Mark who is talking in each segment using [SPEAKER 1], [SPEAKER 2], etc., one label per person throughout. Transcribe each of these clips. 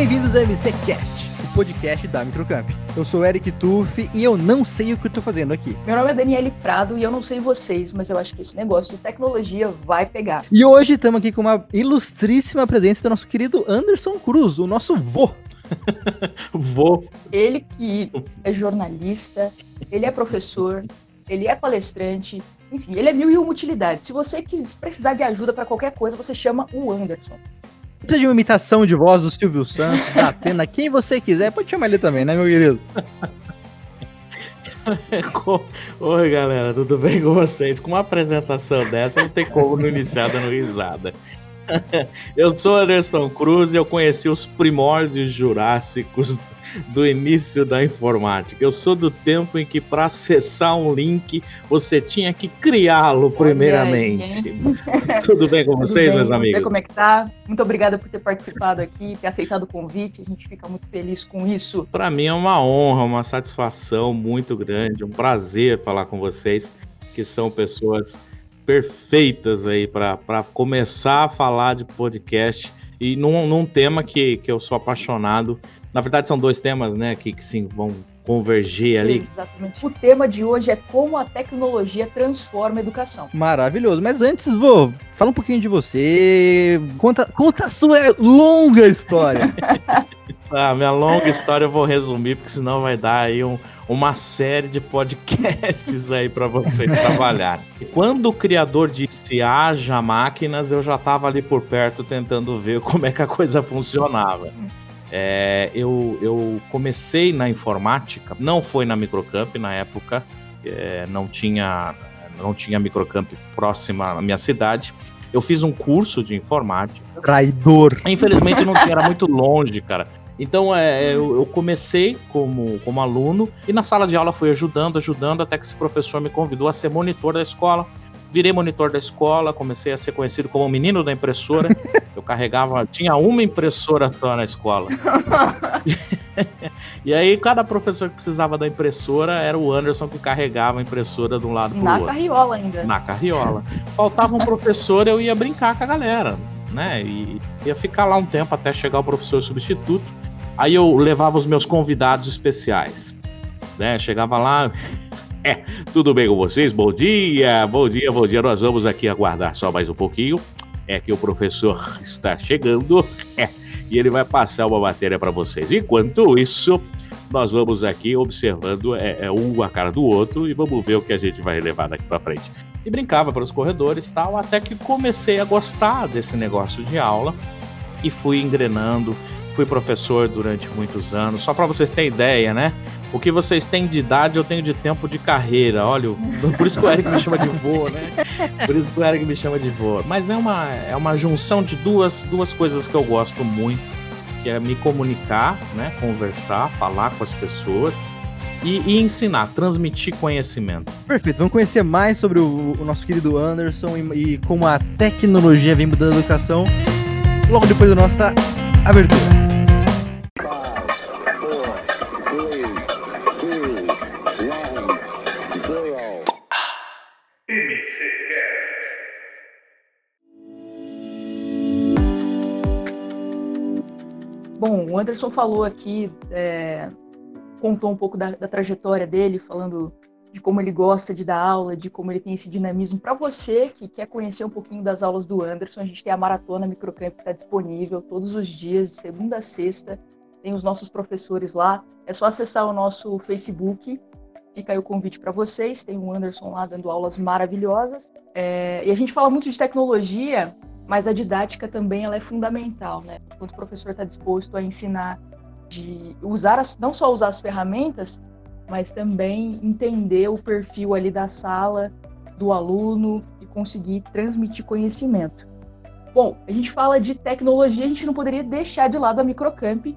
[SPEAKER 1] Bem-vindos ao MCCast, o podcast da Microcamp. Eu sou Eric Tuff e eu não sei o que eu tô fazendo aqui.
[SPEAKER 2] Meu nome é Daniele Prado e eu não sei vocês, mas eu acho que esse negócio de tecnologia vai pegar.
[SPEAKER 1] E hoje estamos aqui com uma ilustríssima presença do nosso querido Anderson Cruz, o nosso vô.
[SPEAKER 3] vô.
[SPEAKER 2] Ele que é jornalista, ele é professor, ele é palestrante, enfim, ele é mil e uma utilidades. Se você quiser precisar de ajuda para qualquer coisa, você chama o Anderson.
[SPEAKER 1] Precisa de uma imitação de voz do Silvio Santos, da Atena, quem você quiser, pode chamar ele também, né, meu querido?
[SPEAKER 3] Oi, galera, tudo bem com vocês? Com uma apresentação dessa, não tem como não iniciar dando risada. Eu sou Anderson Cruz e eu conheci os primórdios jurássicos do início da informática. Eu sou do tempo em que para acessar um link você tinha que criá-lo primeiramente. Aí, Tudo bem com vocês, bem, meus amigos? Você
[SPEAKER 2] como é que tá? Muito obrigada por ter participado aqui, ter aceitado o convite. A gente fica muito feliz com isso.
[SPEAKER 3] Para mim é uma honra, uma satisfação muito grande, um prazer falar com vocês, que são pessoas perfeitas aí para começar a falar de podcast e num, num tema que, que eu sou apaixonado. Na verdade, são dois temas, né, que, que sim, vão converger ali.
[SPEAKER 2] Exatamente. O tema de hoje é como a tecnologia transforma a educação.
[SPEAKER 1] Maravilhoso. Mas antes, vou fala um pouquinho de você. Conta, conta a sua longa história.
[SPEAKER 3] a minha longa história eu vou resumir, porque senão vai dar aí um, uma série de podcasts aí para vocês trabalharem. E quando o criador disse haja máquinas, eu já estava ali por perto tentando ver como é que a coisa funcionava. É, eu, eu comecei na informática, não foi na Microcamp na época, é, não tinha não tinha Microcamp próxima à minha cidade. Eu fiz um curso de informática.
[SPEAKER 1] Traidor.
[SPEAKER 3] Infelizmente não tinha, era muito longe, cara. Então é, é, eu, eu, comecei como, como aluno e na sala de aula fui ajudando, ajudando, até que esse professor me convidou a ser monitor da escola. Virei monitor da escola, comecei a ser conhecido como o menino da impressora. Eu carregava, tinha uma impressora só na escola. e aí, cada professor que precisava da impressora era o Anderson que carregava a impressora de um lado pro
[SPEAKER 2] na
[SPEAKER 3] outro.
[SPEAKER 2] Na carriola ainda.
[SPEAKER 3] Na carriola. Faltava um professor, eu ia brincar com a galera, né? E ia ficar lá um tempo até chegar o professor substituto. Aí eu levava os meus convidados especiais. Né? Chegava lá. Tudo bem com vocês? Bom dia, bom dia, bom dia. Nós vamos aqui aguardar só mais um pouquinho. É que o professor está chegando. É, e ele vai passar uma matéria para vocês. Enquanto isso, nós vamos aqui observando é, é, um a cara do outro e vamos ver o que a gente vai levar daqui para frente. E brincava pelos corredores tal, até que comecei a gostar desse negócio de aula e fui engrenando fui professor durante muitos anos. Só para vocês terem ideia, né? O que vocês têm de idade, eu tenho de tempo de carreira. Olha, por isso que o Eric me chama de vô, né? Por isso que o Eric me chama de vô. Mas é uma, é uma junção de duas, duas coisas que eu gosto muito, que é me comunicar, né? Conversar, falar com as pessoas. E, e, ensinar, transmitir conhecimento.
[SPEAKER 1] Perfeito, vamos conhecer mais sobre o, o nosso querido Anderson e, e, como a tecnologia vem mudando a educação logo depois da nossa abertura.
[SPEAKER 2] Anderson falou aqui, é, contou um pouco da, da, trajetória dele, falando de como ele gosta de dar aula, de como ele tem esse dinamismo. Para você que quer conhecer um pouquinho das aulas do Anderson, a gente tem a Maratona Microcamp que está disponível todos os dias, de segunda a sexta. Tem os nossos professores lá. É só acessar o nosso Facebook. Fica aí o convite para vocês. Tem o Anderson lá dando aulas maravilhosas. É, e a gente fala muito de tecnologia, mas a didática também ela é fundamental, né? Quando o professor está disposto a ensinar de usar as, não só usar as ferramentas, mas também entender o perfil ali da sala do aluno e conseguir transmitir conhecimento. Bom, a gente fala de tecnologia, a gente não poderia deixar de lado a Microcamp,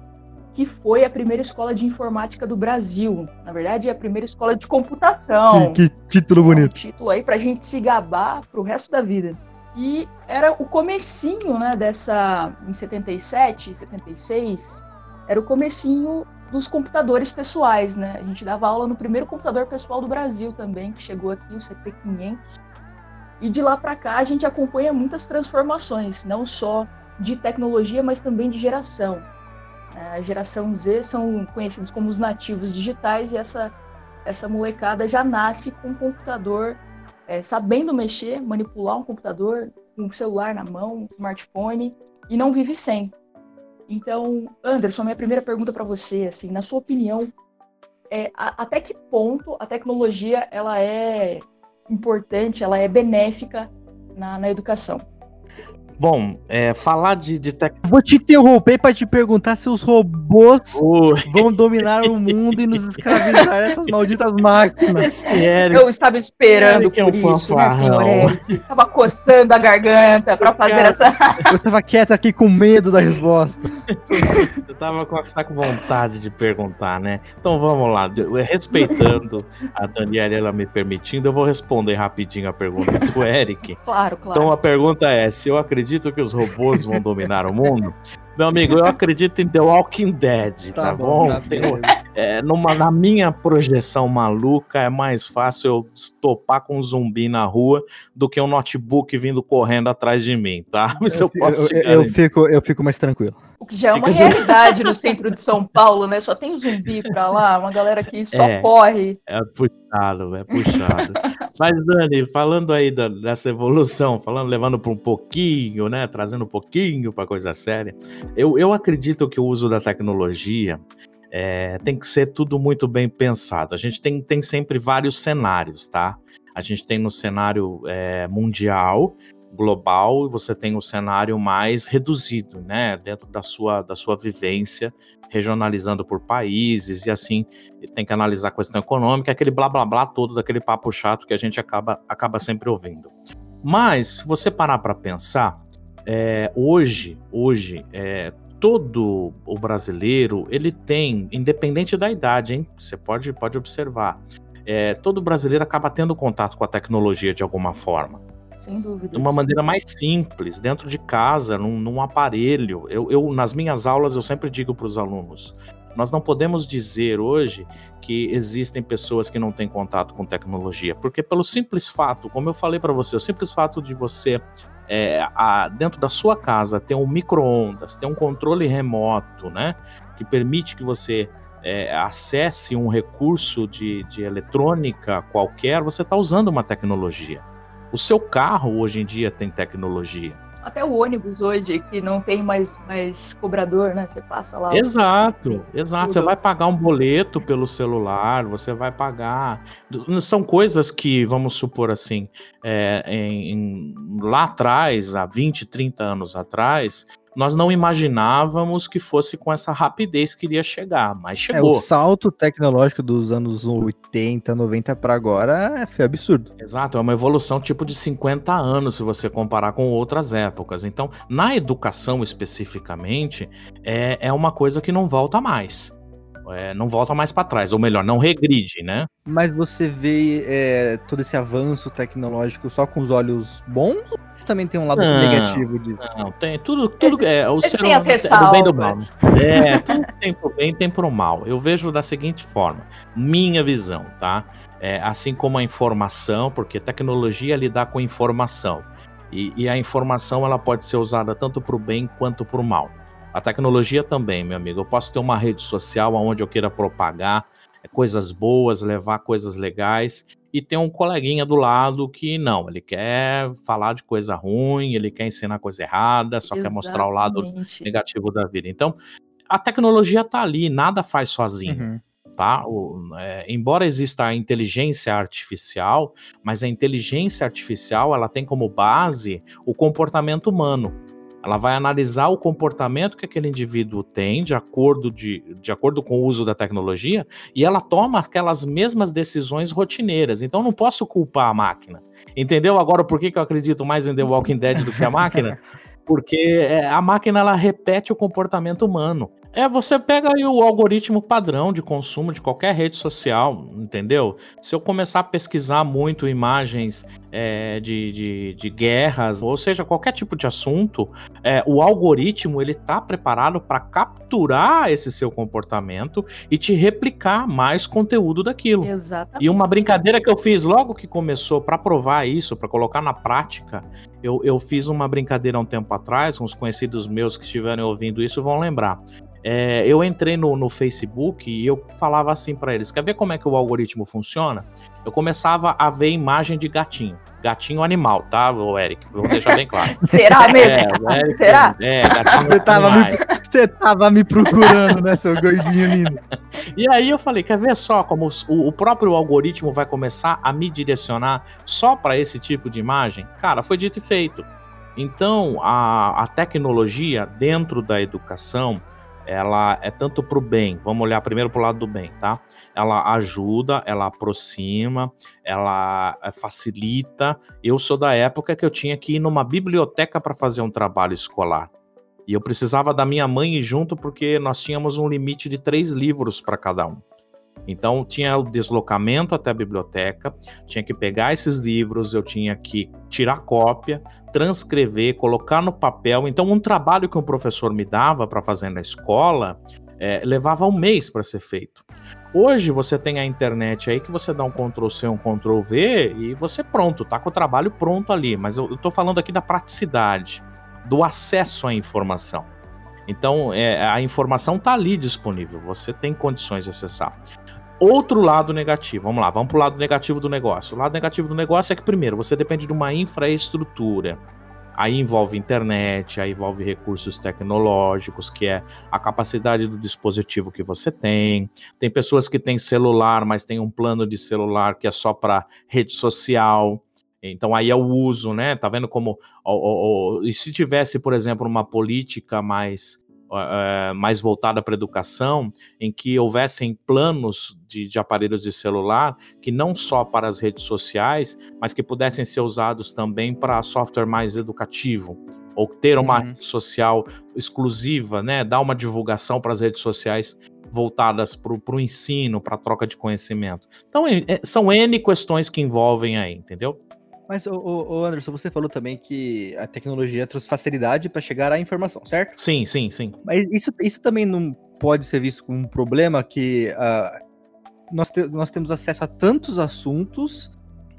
[SPEAKER 2] que foi a primeira escola de informática do Brasil. Na verdade, é a primeira escola de computação.
[SPEAKER 1] Que, que título bonito. Um
[SPEAKER 2] título aí para a gente se gabar para o resto da vida. E era o comecinho, né, dessa em 77, 76, era o comecinho dos computadores pessoais, né? A gente dava aula no primeiro computador pessoal do Brasil também, que chegou aqui, o CP500. E de lá para cá a gente acompanha muitas transformações, não só de tecnologia, mas também de geração. A geração Z são conhecidos como os nativos digitais e essa, essa molecada já nasce com computador, é, sabendo mexer, manipular um computador, um celular na mão, um smartphone, e não vive sem. Então, Anderson, minha primeira pergunta para você, assim, na sua opinião, é, a, até que ponto a tecnologia ela é importante, ela é benéfica na, na educação?
[SPEAKER 3] Bom, é, falar de, de tec...
[SPEAKER 1] Vou te interromper para te perguntar se os robôs vão dominar o mundo e nos escravizar essas malditas máquinas.
[SPEAKER 2] Sério? Eu estava esperando que é um por isso, né, senhor Eric? Tava coçando a garganta para fazer Cara, essa...
[SPEAKER 1] Eu tava quieto aqui com medo da resposta.
[SPEAKER 3] Eu tava com, tá com vontade de perguntar, né? Então vamos lá, respeitando a Daniela ela me permitindo, eu vou responder rapidinho a pergunta do Eric.
[SPEAKER 2] Claro, claro.
[SPEAKER 3] Então a pergunta é, se eu acredito acredito que os robôs vão dominar o mundo? Meu amigo, eu acredito em The Walking Dead, tá, tá bom? bom? Tenho, é, numa, na minha projeção maluca, é mais fácil eu estopar com um zumbi na rua do que um notebook vindo correndo atrás de mim, tá?
[SPEAKER 1] Isso eu, eu posso eu, eu, fico, eu fico mais tranquilo.
[SPEAKER 2] O que já é uma Fica realidade assim. no centro de São Paulo, né? Só tem zumbi pra lá, uma galera que só é, corre.
[SPEAKER 3] É puxado, é puxado. Mas, Dani, falando aí da, dessa evolução, falando, levando para um pouquinho, né? Trazendo um pouquinho para coisa séria, eu, eu acredito que o uso da tecnologia é, tem que ser tudo muito bem pensado. A gente tem, tem sempre vários cenários, tá? A gente tem no cenário é, mundial, global, você tem o cenário mais reduzido, né? Dentro da sua, da sua vivência, regionalizando por países e assim, tem que analisar a questão econômica, aquele blá blá blá todo daquele papo chato que a gente acaba, acaba sempre ouvindo. Mas, se você parar para pensar, é, hoje, hoje, é, todo o brasileiro, ele tem, independente da idade, hein? Você pode, pode observar. É, todo brasileiro acaba tendo contato com a tecnologia de alguma forma.
[SPEAKER 2] Sem dúvida.
[SPEAKER 3] De uma maneira mais simples, dentro de casa, num, num aparelho. Eu, eu, nas minhas aulas, eu sempre digo para os alunos: nós não podemos dizer hoje que existem pessoas que não têm contato com tecnologia, porque pelo simples fato, como eu falei para você, o simples fato de você é, a, dentro da sua casa ter um micro-ondas, ter um controle remoto, né? Que permite que você é, acesse um recurso de, de eletrônica qualquer, você está usando uma tecnologia. O seu carro hoje em dia tem tecnologia.
[SPEAKER 2] Até o ônibus hoje, que não tem mais, mais cobrador, né? Você passa lá.
[SPEAKER 3] Exato, exato. Tudo. Você vai pagar um boleto pelo celular, você vai pagar. São coisas que, vamos supor assim, é, em, em, lá atrás, há 20, 30 anos atrás, nós não imaginávamos que fosse com essa rapidez que iria chegar, mas chegou.
[SPEAKER 1] É, o salto tecnológico dos anos 80, 90 para agora foi absurdo.
[SPEAKER 3] Exato, é uma evolução tipo de 50 anos se você comparar com outras épocas. Então, na educação especificamente, é, é uma coisa que não volta mais. É, não volta mais para trás, ou melhor, não regride, né?
[SPEAKER 1] Mas você vê é, todo esse avanço tecnológico só com os olhos bons também tem um lado não, negativo disso.
[SPEAKER 3] Não, tem tudo, tudo é o
[SPEAKER 2] ser humano é do bem do mal.
[SPEAKER 3] É, tudo tem pro bem, tem pro mal. Eu vejo da seguinte forma, minha visão, tá? É, assim como a informação, porque tecnologia lidar com informação. E, e a informação ela pode ser usada tanto para o bem quanto para o mal. A tecnologia também, meu amigo. Eu posso ter uma rede social onde eu queira propagar coisas boas, levar coisas legais, e tem um coleguinha do lado que não, ele quer falar de coisa ruim, ele quer ensinar coisa errada, só Exatamente. quer mostrar o lado negativo da vida. Então, a tecnologia está ali, nada faz sozinho. Uhum. Tá? O, é, embora exista a inteligência artificial, mas a inteligência artificial ela tem como base o comportamento humano. Ela vai analisar o comportamento que aquele indivíduo tem de acordo, de, de acordo com o uso da tecnologia e ela toma aquelas mesmas decisões rotineiras. Então não posso culpar a máquina. Entendeu agora por que, que eu acredito mais em The Walking Dead do que a máquina? Porque é, a máquina ela repete o comportamento humano. É, você pega aí o algoritmo padrão de consumo de qualquer rede social, entendeu? Se eu começar a pesquisar muito imagens é, de, de, de, guerras, ou seja, qualquer tipo de assunto, é, o algoritmo ele tá preparado para capturar esse seu comportamento e te replicar mais conteúdo daquilo.
[SPEAKER 2] Exatamente.
[SPEAKER 3] E uma brincadeira que eu fiz logo que começou para provar isso, para colocar na prática, eu, eu fiz uma brincadeira um tempo atrás, uns conhecidos meus que estiverem ouvindo isso vão lembrar é, eu entrei no, no, Facebook e eu falava assim para eles: quer ver como é que o algoritmo funciona? Eu começava a ver imagem de gatinho. Gatinho animal, tá, o Eric? Vou deixar bem claro.
[SPEAKER 2] Será mesmo? É, Eric, Será?
[SPEAKER 1] É, gatinho você tava, me, você tava me procurando, né, seu gordinho lindo?
[SPEAKER 3] E aí eu falei: quer ver só como o, o próprio algoritmo vai começar a me direcionar só para esse tipo de imagem? Cara, foi dito e feito. Então, a, a tecnologia dentro da educação ela é tanto para o bem, vamos olhar primeiro para o lado do bem, tá? Ela ajuda, ela aproxima, ela eh, facilita. Eu sou da época que eu tinha que ir numa biblioteca para fazer um trabalho escolar. E eu precisava da minha mãe ir junto porque nós tínhamos um limite de três livros para cada um. Então tinha o deslocamento até a biblioteca, tinha que pegar esses livros, eu tinha que tirar cópia, transcrever, colocar no papel. Então um trabalho que um professor me dava para fazer na escola é, levava um mês para ser feito. Hoje você tem a internet aí que você dá um Ctrl C, um Ctrl V e você pronto, tá com o trabalho pronto ali. Mas eu, estou falando aqui da praticidade, do acesso à informação. Então, é, a informação está ali disponível, você tem condições de acessar. Outro lado negativo, vamos lá, vamos para o lado negativo do negócio. O lado negativo do negócio é que, primeiro, você depende de uma infraestrutura. Aí envolve internet, aí envolve recursos tecnológicos, que é a capacidade do dispositivo que você tem. Tem pessoas que têm celular, mas tem um plano de celular que é só para rede social. Então aí é o uso, né? Tá vendo como. e se tivesse, por exemplo, uma política mais, uh, mais voltada para a educação, em que houvessem planos de, de, aparelhos de celular que não só para as redes sociais, mas que pudessem ser usados também para software mais educativo. Ou ter uma uhum. rede social exclusiva, né? Dar uma divulgação para as redes sociais voltadas para o ensino, para a troca de conhecimento. Então, é, é, são N questões que envolvem aí, entendeu?
[SPEAKER 1] Mas, o Anderson, você falou também que a tecnologia trouxe facilidade para chegar à informação, certo?
[SPEAKER 3] Sim, sim, sim.
[SPEAKER 1] Mas isso, isso também não pode ser visto como um problema que uh, nós, te, nós temos acesso a tantos assuntos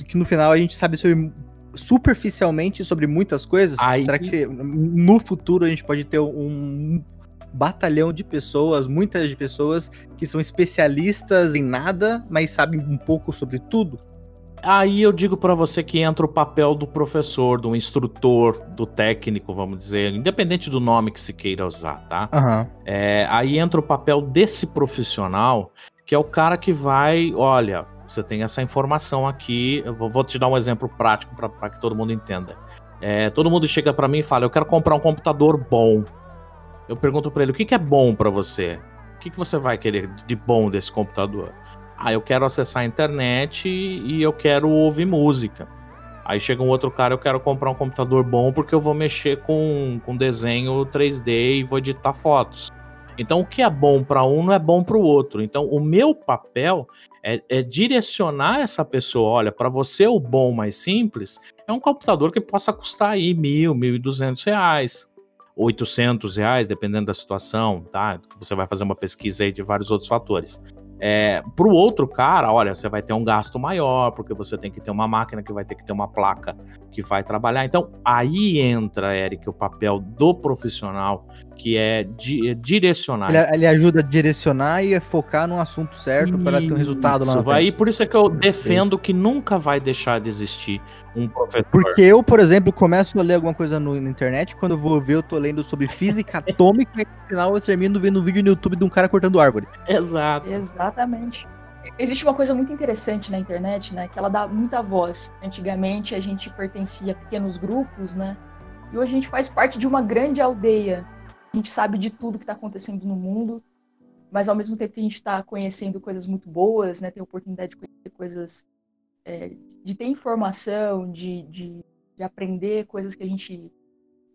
[SPEAKER 1] que no final a gente sabe sobre, superficialmente sobre muitas coisas. Aí... Será que no futuro a gente pode ter um batalhão de pessoas, muitas de pessoas que são especialistas em nada, mas sabem um pouco sobre tudo?
[SPEAKER 3] Aí eu digo para você que entra o papel do professor, do instrutor, do técnico, vamos dizer, independente do nome que se queira usar, tá? Uhum. É, aí entra o papel desse profissional, que é o cara que vai, olha, você tem essa informação aqui, eu vou, vou te dar um exemplo prático para que todo mundo entenda. É, todo mundo chega para mim e fala, eu quero comprar um computador bom. Eu pergunto para ele, o que, que é bom para você? O que, que você vai querer de bom desse computador? Ah, eu quero acessar a internet e eu quero ouvir música. Aí chega um outro cara, eu quero comprar um computador bom porque eu vou mexer com, com desenho 3D e vou editar fotos. Então, o que é bom para um não é bom para o outro. Então, o meu papel é, é direcionar essa pessoa. Olha, para você o bom mais simples é um computador que possa custar aí mil, mil e duzentos reais, oitocentos reais, dependendo da situação, tá? Você vai fazer uma pesquisa aí de vários outros fatores. É, para o outro cara, olha, você vai ter um gasto maior, porque você tem que ter uma máquina que vai ter que ter uma placa que vai trabalhar. Então, aí entra, Eric, o papel do profissional, que é, di é direcionar.
[SPEAKER 1] Ele, ele, ajuda a direcionar e a focar no assunto certo para ter um resultado lá.
[SPEAKER 3] Vai, por isso é que eu defendo que nunca vai deixar de existir um professor.
[SPEAKER 1] Porque eu, por exemplo, começo a ler alguma coisa no, na internet, quando eu vou ver, eu tô lendo sobre física atômica e no final eu termino vendo um vídeo no YouTube de um cara cortando árvore.
[SPEAKER 3] Exato.
[SPEAKER 2] Exatamente. Existe uma coisa muito interessante na internet, né? Que ela dá muita voz. Antigamente a gente pertencia a pequenos grupos, né? E hoje a gente faz parte de uma grande aldeia. A gente sabe de tudo que está acontecendo no mundo, mas ao mesmo tempo que a gente está conhecendo coisas muito boas, né? Tem a oportunidade de conhecer coisas, é, de ter informação, de, de, de, aprender coisas que a gente,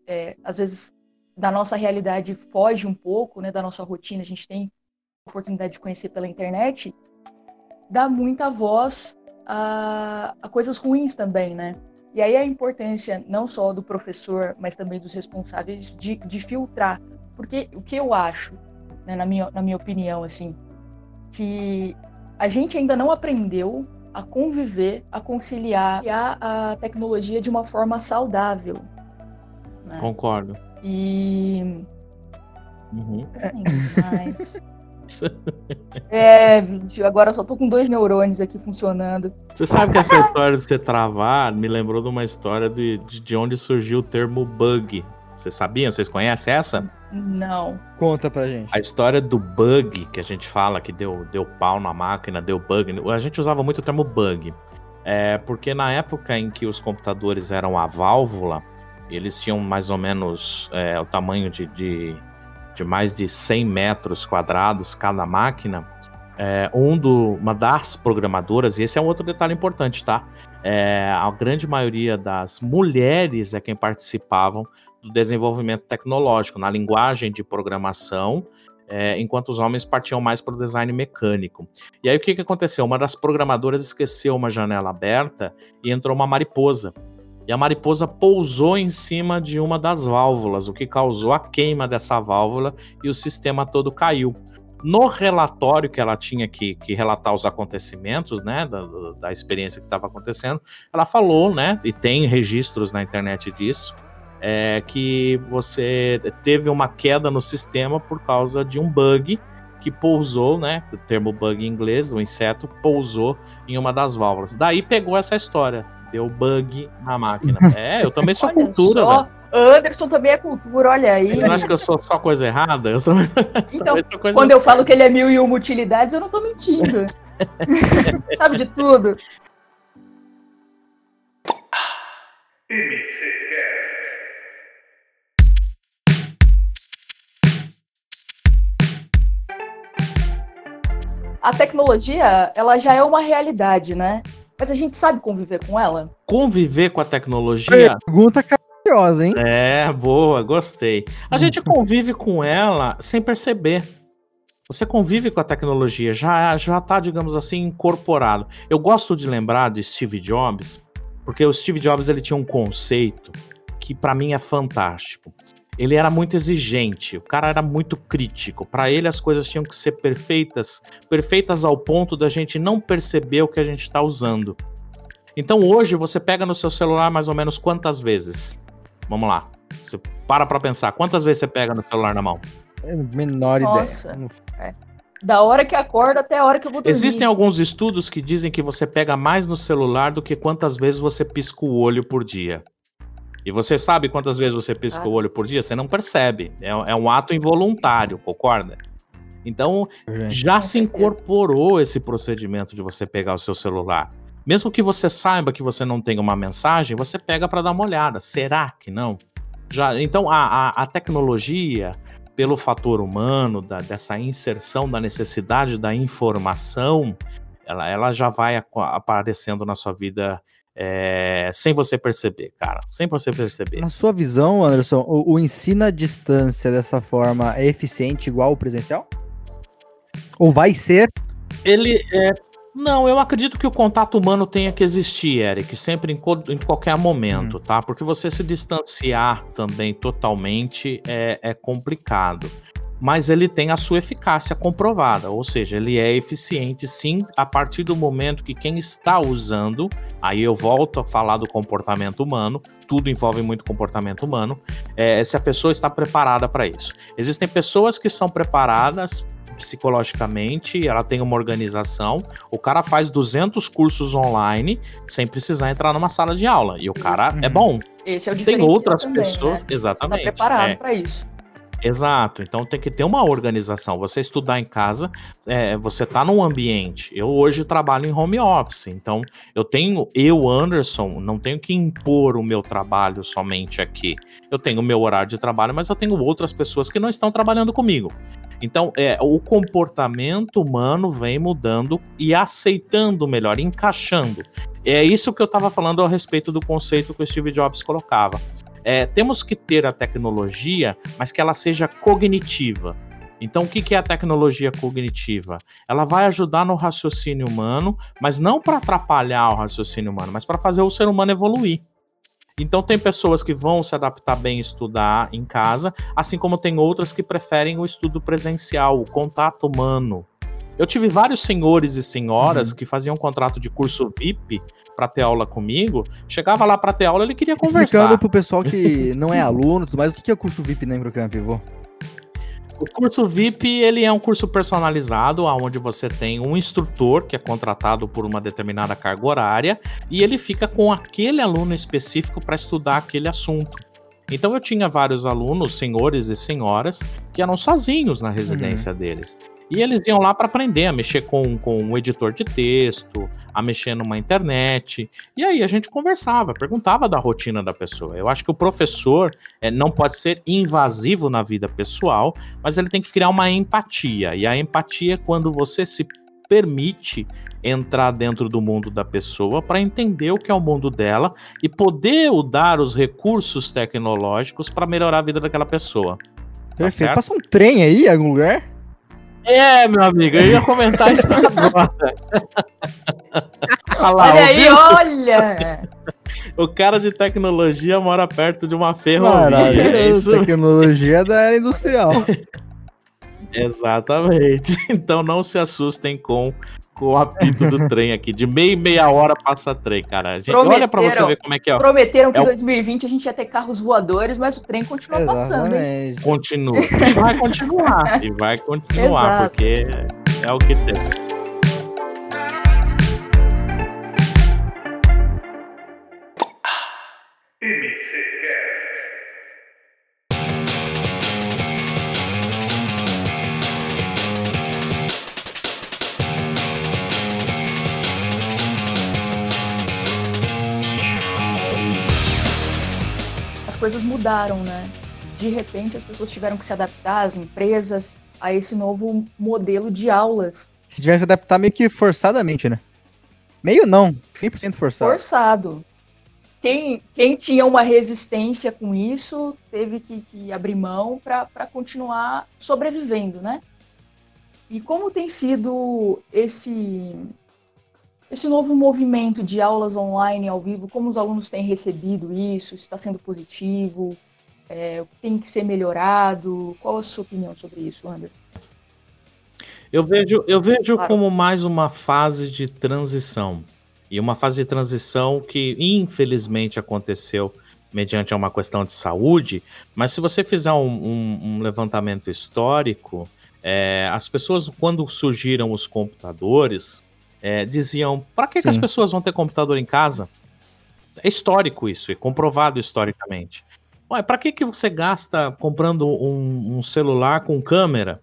[SPEAKER 2] é, às vezes, da nossa realidade foge um pouco, né? Da nossa rotina. A gente tem a oportunidade de conhecer pela internet dá muita voz a, a coisas ruins também, né? E aí a importância não só do professor, mas também dos responsáveis de, de filtrar. Porque o que eu acho, né, na, minha, na minha opinião, assim, que a gente ainda não aprendeu a conviver, a conciliar a, a tecnologia de uma forma saudável.
[SPEAKER 3] Né? Concordo.
[SPEAKER 2] E Uhum. Mas... É, agora eu só tô com dois neurônios aqui funcionando.
[SPEAKER 3] Você sabe que essa história de você travar me lembrou de uma história de, de onde surgiu o termo bug. Vocês sabiam? Vocês conhecem essa?
[SPEAKER 2] Não.
[SPEAKER 1] Conta pra gente.
[SPEAKER 3] A história do bug que a gente fala que deu, deu pau na máquina, deu bug. A gente usava muito o termo bug. É, porque na época em que os computadores eram a válvula, eles tinham mais ou menos é, o tamanho de, de de mais de 100 metros quadrados cada máquina, é, um do, uma das programadoras, e esse é um outro detalhe importante, tá? É, a grande maioria das mulheres é quem participavam do desenvolvimento tecnológico, na linguagem de programação, é, enquanto os homens partiam mais para o design mecânico. E aí o que, que aconteceu? Uma das programadoras esqueceu uma janela aberta e entrou uma mariposa e a mariposa pousou em cima de uma das válvulas, o que causou a queima dessa válvula e o sistema todo caiu. No relatório que ela tinha que, que relatar os acontecimentos, né, da, da experiência que estava acontecendo, ela falou, né, e tem registros na internet disso, é, que você teve uma queda no sistema por causa de um bug que pousou, né? O termo bug em inglês, o inseto pousou em uma das válvulas. Daí pegou essa história Deu bug na máquina. É, eu também sou olha cultura,
[SPEAKER 2] só. velho. Anderson também é cultura, olha aí.
[SPEAKER 3] Você acha que eu sou só coisa errada? Eu também,
[SPEAKER 2] então, coisa quando eu falo que ele é mil e uma utilidades, eu não tô mentindo. Sabe de tudo. A tecnologia, ela já é uma realidade, né? Mas a gente sabe conviver com ela?
[SPEAKER 3] Conviver com a tecnologia.
[SPEAKER 1] Pergunta capciosa, hein?
[SPEAKER 3] É, boa, gostei. A gente convive com ela sem perceber. Você convive com a tecnologia, já já tá, digamos assim, incorporado. Eu gosto de lembrar de Steve Jobs, porque o Steve Jobs ele tinha um conceito que para mim é fantástico ele era muito exigente, o cara era muito crítico. Para ele as coisas tinham que ser perfeitas, perfeitas ao ponto da gente não perceber o que a gente está usando. Então hoje você pega no seu celular mais ou menos quantas vezes? Vamos lá. Você para para pensar, quantas vezes você pega no celular na mão?
[SPEAKER 1] É menor
[SPEAKER 2] Nossa. ideia. É. Da hora que acorda até a hora que eu vou dormir.
[SPEAKER 3] Existem alguns estudos que dizem que você pega mais no celular do que quantas vezes você pisca o olho por dia. E você sabe quantas vezes você pisca ah. o olho por dia? Você não percebe. É, é um ato involuntário, concorda? Então, já se incorporou esse procedimento de você pegar o seu celular. Mesmo que você saiba que você não tem uma mensagem, você pega para dar uma olhada. Será que não? Já, então, a, a, a tecnologia, pelo fator humano, da, dessa inserção da necessidade da informação, ela, ela já vai aparecendo na sua vida é, sem você perceber, cara. Sem você perceber.
[SPEAKER 1] Na sua visão, Anderson, o, o ensino à distância dessa forma é eficiente igual ao presencial? Ou vai ser?
[SPEAKER 3] Ele é. Não, eu acredito que o contato humano tenha que existir, Eric, sempre em, em qualquer momento, hum. tá? Porque você se distanciar também totalmente é, é complicado mas ele tem a sua eficácia comprovada, ou seja, ele é eficiente sim a partir do momento que quem está usando, aí eu volto a falar do comportamento humano, tudo envolve muito comportamento humano, é, se a pessoa está preparada para isso. Existem pessoas que são preparadas psicologicamente, ela tem uma organização, o cara faz 200 cursos online sem precisar entrar numa sala de aula, e o cara é bom.
[SPEAKER 2] Esse é o
[SPEAKER 3] Tem outras também, pessoas, né? exatamente.
[SPEAKER 2] Tá preparado é. para isso.
[SPEAKER 3] Exato, então tem que ter uma organização. Você estudar em casa, é, você tá num ambiente. Eu hoje trabalho em home office, então eu tenho, eu, Anderson, não tenho que impor o meu trabalho somente aqui. Eu tenho o meu horário de trabalho, mas eu tenho outras pessoas que não estão trabalhando comigo. Então, é, o comportamento humano vem mudando e aceitando melhor, encaixando. É isso que eu estava falando a respeito do conceito que o Steve Jobs colocava. É, temos que ter a tecnologia, mas que ela seja cognitiva. Então, o que é a tecnologia cognitiva? Ela vai ajudar no raciocínio humano, mas não para atrapalhar o raciocínio humano, mas para fazer o ser humano evoluir. Então, tem pessoas que vão se adaptar bem a estudar em casa, assim como tem outras que preferem o estudo presencial, o contato humano. Eu tive vários senhores e senhoras uhum. que faziam um contrato de curso VIP para ter aula comigo. Chegava lá para ter aula, ele queria conversar.
[SPEAKER 1] Explicando pro pessoal que não é aluno, mas o que é curso VIP na Imbrocamp, vô?
[SPEAKER 3] O curso VIP, ele é um curso personalizado, onde você tem um instrutor que é contratado por uma determinada carga horária e ele fica com aquele aluno específico para estudar aquele assunto. Então eu tinha vários alunos, senhores e senhoras, que eram sozinhos na residência uhum. deles. E eles iam lá para aprender a mexer com, com um editor de texto, a mexer numa internet. E aí a gente conversava, perguntava da rotina da pessoa. Eu acho que o professor é, não pode ser invasivo na vida pessoal, mas ele tem que criar uma empatia. E a empatia é quando você se permite entrar dentro do mundo da pessoa para entender o que é o mundo dela e poder dar os recursos tecnológicos para melhorar a vida daquela pessoa.
[SPEAKER 1] Tá Você passa um trem aí em algum lugar?
[SPEAKER 3] É, meu amigo, eu ia comentar isso agora.
[SPEAKER 2] olha, lá, olha aí, olha!
[SPEAKER 3] O cara de tecnologia mora perto de uma ferrovia. Caralho,
[SPEAKER 1] é isso? Tecnologia da industrial.
[SPEAKER 3] Exatamente. Então não se assustem com, com o apito do trem aqui. De meia e meia hora passa trem, cara. Gente, olha pra você ver como é que é.
[SPEAKER 2] Prometeram que em é 2020 a gente ia ter carros voadores, mas o trem continua passando. Hein?
[SPEAKER 3] Continua. E vai continuar. E vai continuar, Exato. porque é o que tem.
[SPEAKER 2] Mudaram, né? De repente as pessoas tiveram que se adaptar, as empresas, a esse novo modelo de aulas.
[SPEAKER 1] Se tiver que se adaptar meio que forçadamente, né? Meio não, 100% forçado.
[SPEAKER 2] Forçado. Quem, quem tinha uma resistência com isso teve que, que abrir mão para continuar sobrevivendo, né? E como tem sido esse esse novo movimento de aulas online ao vivo, como os alunos têm recebido isso? Está sendo positivo? É, tem que ser melhorado? Qual a sua opinião sobre isso, Anderson?
[SPEAKER 3] Eu vejo, eu vejo claro. como mais uma fase de transição. E uma fase de transição que, infelizmente, aconteceu mediante uma questão de saúde, mas se você fizer um, um, um levantamento histórico, é, as pessoas, quando surgiram os computadores, é, diziam: para que, que, as pessoas vão ter computador em casa? É histórico isso, é comprovado historicamente. Ué, para que, que você gasta comprando um, um celular com câmera?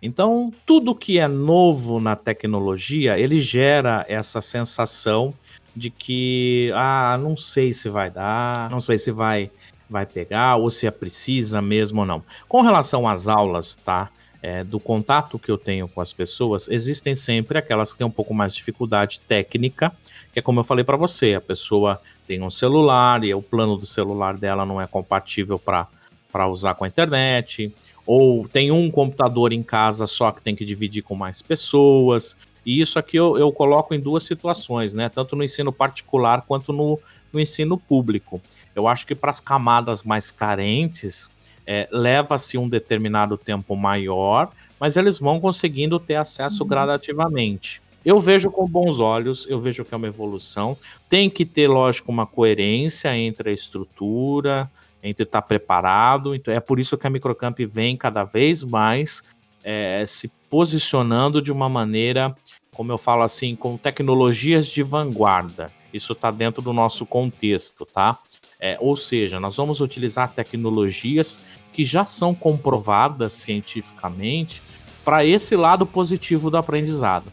[SPEAKER 3] Então, tudo que é novo na tecnologia, ele gera essa sensação de que, ah, não sei se vai dar, não sei se vai, vai pegar, ou se é precisa mesmo ou não. Com relação às aulas, tá? É, do contato que eu tenho com as pessoas, existem sempre aquelas que têm um pouco mais de dificuldade técnica, que é como eu falei para você, a pessoa tem um celular e o plano do celular dela não é compatível para usar com a internet, ou tem um computador em casa só que tem que dividir com mais pessoas. E isso aqui eu, eu coloco em duas situações, né? Tanto no ensino particular quanto no, no ensino público. Eu acho que para as camadas mais carentes, é, leva-se um determinado tempo maior, mas eles vão conseguindo ter acesso uhum. gradativamente. Eu vejo com bons olhos, eu vejo que é uma evolução. Tem que ter, lógico, uma coerência entre a estrutura, entre estar preparado. Então é por isso que a Microcamp vem cada vez mais é, se posicionando de uma maneira, como eu falo assim, com tecnologias de vanguarda. Isso está dentro do nosso contexto, tá? É, ou seja, nós vamos utilizar tecnologias que já são comprovadas cientificamente para esse lado positivo do aprendizado.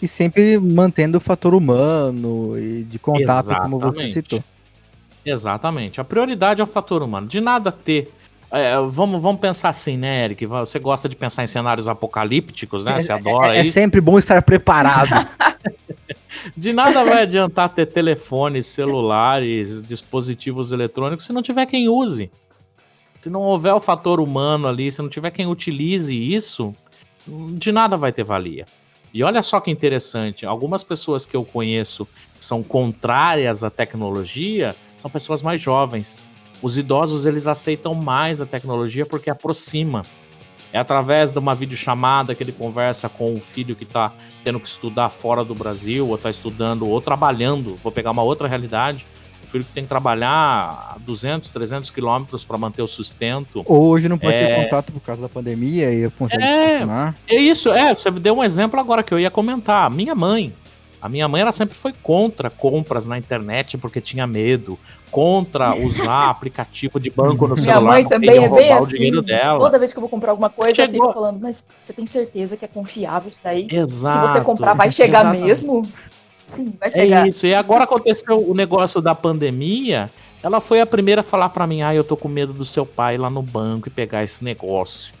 [SPEAKER 1] E sempre mantendo o fator humano e de contato, Exatamente. como você citou.
[SPEAKER 3] Exatamente. A prioridade é o fator humano. De nada ter. É, vamos, vamos pensar assim, né, Eric? Você gosta de pensar em cenários apocalípticos, né? Você é, adora
[SPEAKER 1] é, é, é sempre bom estar preparado.
[SPEAKER 3] De nada vai adiantar ter telefones, celulares, dispositivos eletrônicos se não tiver quem use. Se não houver o fator humano ali, se não tiver quem utilize isso, de nada vai ter valia. E olha só que interessante, algumas pessoas que eu conheço que são contrárias à tecnologia são pessoas mais jovens. Os idosos eles aceitam mais a tecnologia porque aproxima. É através de uma videochamada que ele conversa com o filho que está tendo que estudar fora do Brasil, ou está estudando, ou trabalhando. Vou pegar uma outra realidade. O filho que tem que trabalhar 200, 300 quilômetros para manter o sustento.
[SPEAKER 1] Hoje não pode é... ter contato por causa da pandemia e
[SPEAKER 3] é, é isso, é, você deu um exemplo agora que eu ia comentar. Minha mãe, a minha mãe ela sempre foi contra compras na internet porque tinha medo, contra usar aplicativo de banco no celular.
[SPEAKER 2] Minha mãe também é bem assim. Toda vez que eu vou comprar alguma coisa, Chegou... eu fico falando, mas você tem certeza que é confiável isso daí?
[SPEAKER 3] Exato.
[SPEAKER 2] Se você comprar, vai chegar exatamente. mesmo? Sim, vai é chegar.
[SPEAKER 3] É isso. E agora aconteceu o negócio da pandemia. Ela foi a primeira a falar para mim: ah, eu tô com medo do seu pai lá no banco e pegar esse negócio.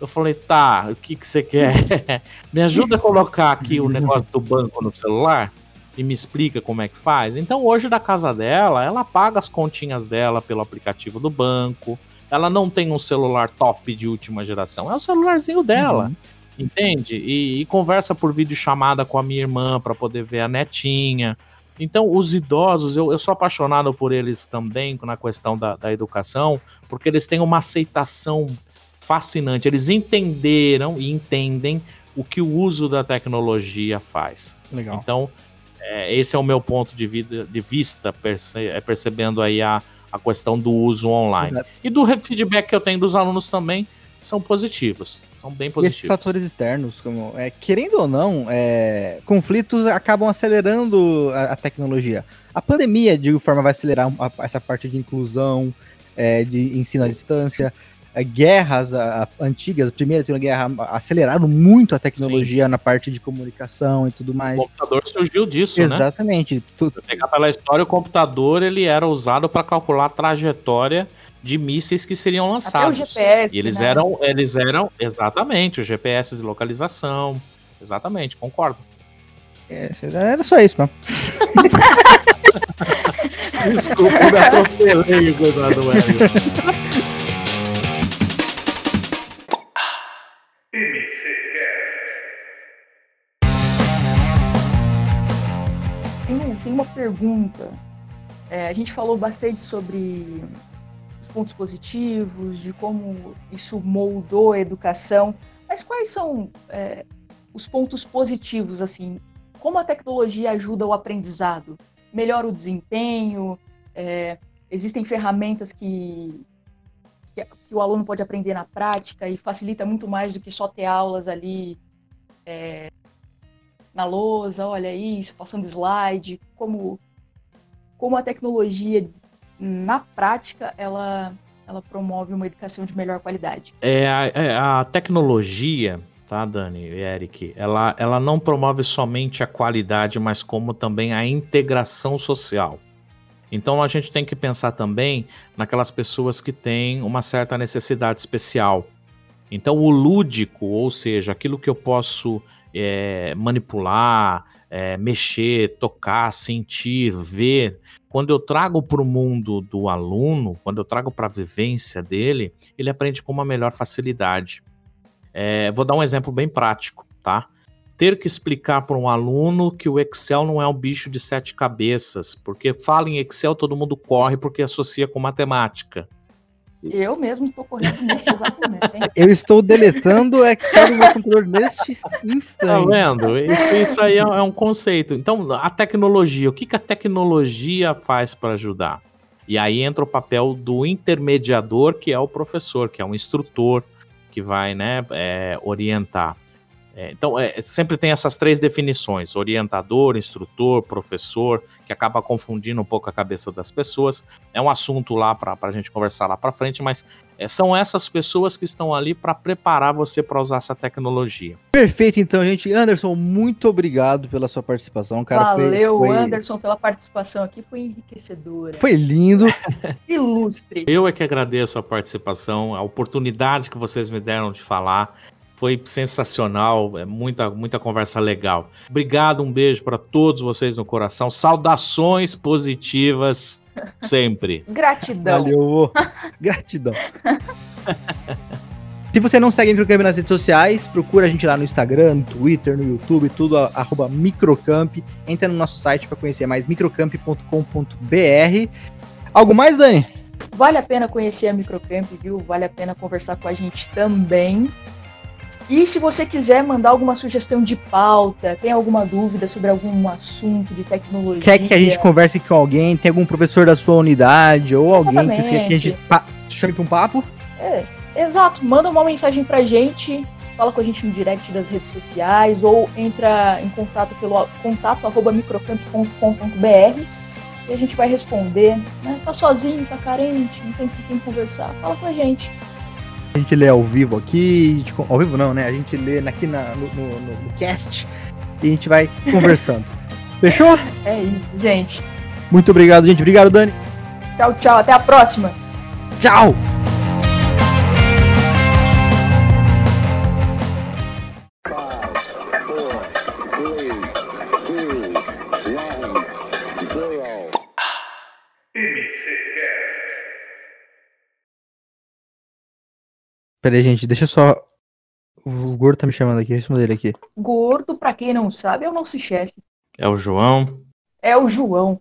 [SPEAKER 3] Eu falei, tá, o que, que você quer? me ajuda a colocar aqui o negócio do banco no celular e me explica como é que faz. Então, hoje, da casa dela, ela paga as continhas dela pelo aplicativo do banco. Ela não tem um celular top de última geração, é o celularzinho dela. Uhum. Entende? E, e, conversa por vídeo chamada com a minha irmã para poder ver a netinha. Então, os idosos, eu, eu sou apaixonado por eles também na questão da, da educação, porque eles têm uma aceitação fascinante. Eles entenderam e entendem o que o uso da tecnologia faz.
[SPEAKER 1] Legal.
[SPEAKER 3] Então, é, esse é o meu ponto de, vida, de vista, perce, é, percebendo aí a, a questão do uso online. Exato. E do feedback que eu tenho dos alunos também são positivos. São bem positivos.
[SPEAKER 1] E esses fatores externos, como é, querendo ou não, é, conflitos acabam acelerando a, a, tecnologia. A pandemia, de forma, vai acelerar essa parte de inclusão, é, de ensino à distância. É, guerras a, a, antigas, a primeira e a segunda guerra, aceleraram muito a tecnologia Sim. na parte de comunicação e tudo mais.
[SPEAKER 3] O computador surgiu disso,
[SPEAKER 1] Exatamente.
[SPEAKER 3] né? Exatamente. Pegar pela história, o computador ele era usado para calcular a trajetória de mísseis que seriam lançados.
[SPEAKER 2] Até o GPS,
[SPEAKER 3] e eles
[SPEAKER 2] né?
[SPEAKER 3] eram, eles eram exatamente o GPS de localização. Exatamente, concordo.
[SPEAKER 1] É, era só isso, mano.
[SPEAKER 3] Desculpa, eu atropelei o coitado
[SPEAKER 2] Tem, tem uma pergunta. É, a gente falou bastante sobre os pontos positivos, de como isso moldou a educação, mas quais são é, os pontos positivos, assim? Como a tecnologia ajuda o aprendizado? Melhora o desempenho? É, existem ferramentas que que, que, o aluno pode aprender na prática e facilita muito mais do que só ter aulas ali é, na lousa, olha isso, passando slide, como, como a tecnologia na prática ela, ela promove uma educação de melhor qualidade.
[SPEAKER 3] É, a, é, a tecnologia, tá, Dani e Eric, ela, ela não promove somente a qualidade, mas como também a integração social. Então a gente tem que pensar também naquelas pessoas que têm uma certa necessidade especial. Então o lúdico, ou seja, aquilo que eu posso é, manipular, é, mexer, tocar, sentir, ver, quando eu trago para o mundo do aluno, quando eu trago para a vivência dele, ele aprende com uma melhor facilidade. É, vou dar um exemplo bem prático, tá? Ter que explicar para um aluno que o Excel não é um bicho de sete cabeças, porque fala em Excel, todo mundo corre porque associa com matemática.
[SPEAKER 2] Eu mesmo estou correndo nesse exato momento.
[SPEAKER 1] Eu estou deletando o Excel do meu computador neste instante. Tá
[SPEAKER 3] vendo? Isso aí é, é um conceito. Então, a tecnologia, o que, que a tecnologia faz para ajudar? E aí entra o papel do intermediador, que é o professor, que é um instrutor, que vai né, é, orientar. É, então, é, sempre tem essas três definições: orientador, instrutor, professor, que acaba confundindo um pouco a cabeça das pessoas. É um assunto lá para a gente conversar lá para frente, mas é, são essas pessoas que estão ali para preparar você para usar essa tecnologia.
[SPEAKER 1] Perfeito, então, gente. Anderson, muito obrigado pela sua participação, cara.
[SPEAKER 2] Valeu, foi, foi... Anderson, pela participação aqui, foi enriquecedora.
[SPEAKER 1] Foi lindo.
[SPEAKER 2] Ilustre.
[SPEAKER 3] Eu é que agradeço a participação, a oportunidade que vocês me deram de falar. Foi sensacional, é muita, muita conversa legal. Obrigado, um beijo para todos vocês no coração. Saudações positivas sempre.
[SPEAKER 2] Gratidão.
[SPEAKER 1] Valeu. Gratidão. Se você não segue a Microcamp nas redes sociais, procura a gente lá no Instagram, no Twitter, no YouTube, tudo arroba Microcamp. Entra no nosso site para conhecer mais microcamp.com.br. Algo mais, Dani?
[SPEAKER 2] Vale a pena conhecer a Microcamp, viu? Vale a pena conversar com a gente também. E se você quiser mandar alguma sugestão de pauta, tem alguma dúvida sobre algum assunto de tecnologia.
[SPEAKER 1] Quer que a gente converse com alguém, tem algum professor da sua unidade ou alguém que, que a gente chame para um papo?
[SPEAKER 2] É, exato. Manda uma mensagem pra gente, fala com a gente no direct das redes sociais ou entra em contato pelo contato arroba microcamp.com.br e a gente vai responder. Né? Tá sozinho, tá carente, não tem com quem conversar. Fala com a gente.
[SPEAKER 1] A gente lê ao vivo aqui, ao vivo não, né? A gente lê aqui na, no, no, no cast e a gente vai conversando. Fechou?
[SPEAKER 2] É isso, gente.
[SPEAKER 1] Muito obrigado, gente. Obrigado, Dani.
[SPEAKER 2] Tchau, tchau. Até a próxima.
[SPEAKER 1] Tchau. Peraí, gente, deixa só. O gordo tá me chamando aqui, responda ele aqui.
[SPEAKER 2] Gordo, pra quem não sabe, é o nosso chefe.
[SPEAKER 3] É o João.
[SPEAKER 2] É o João.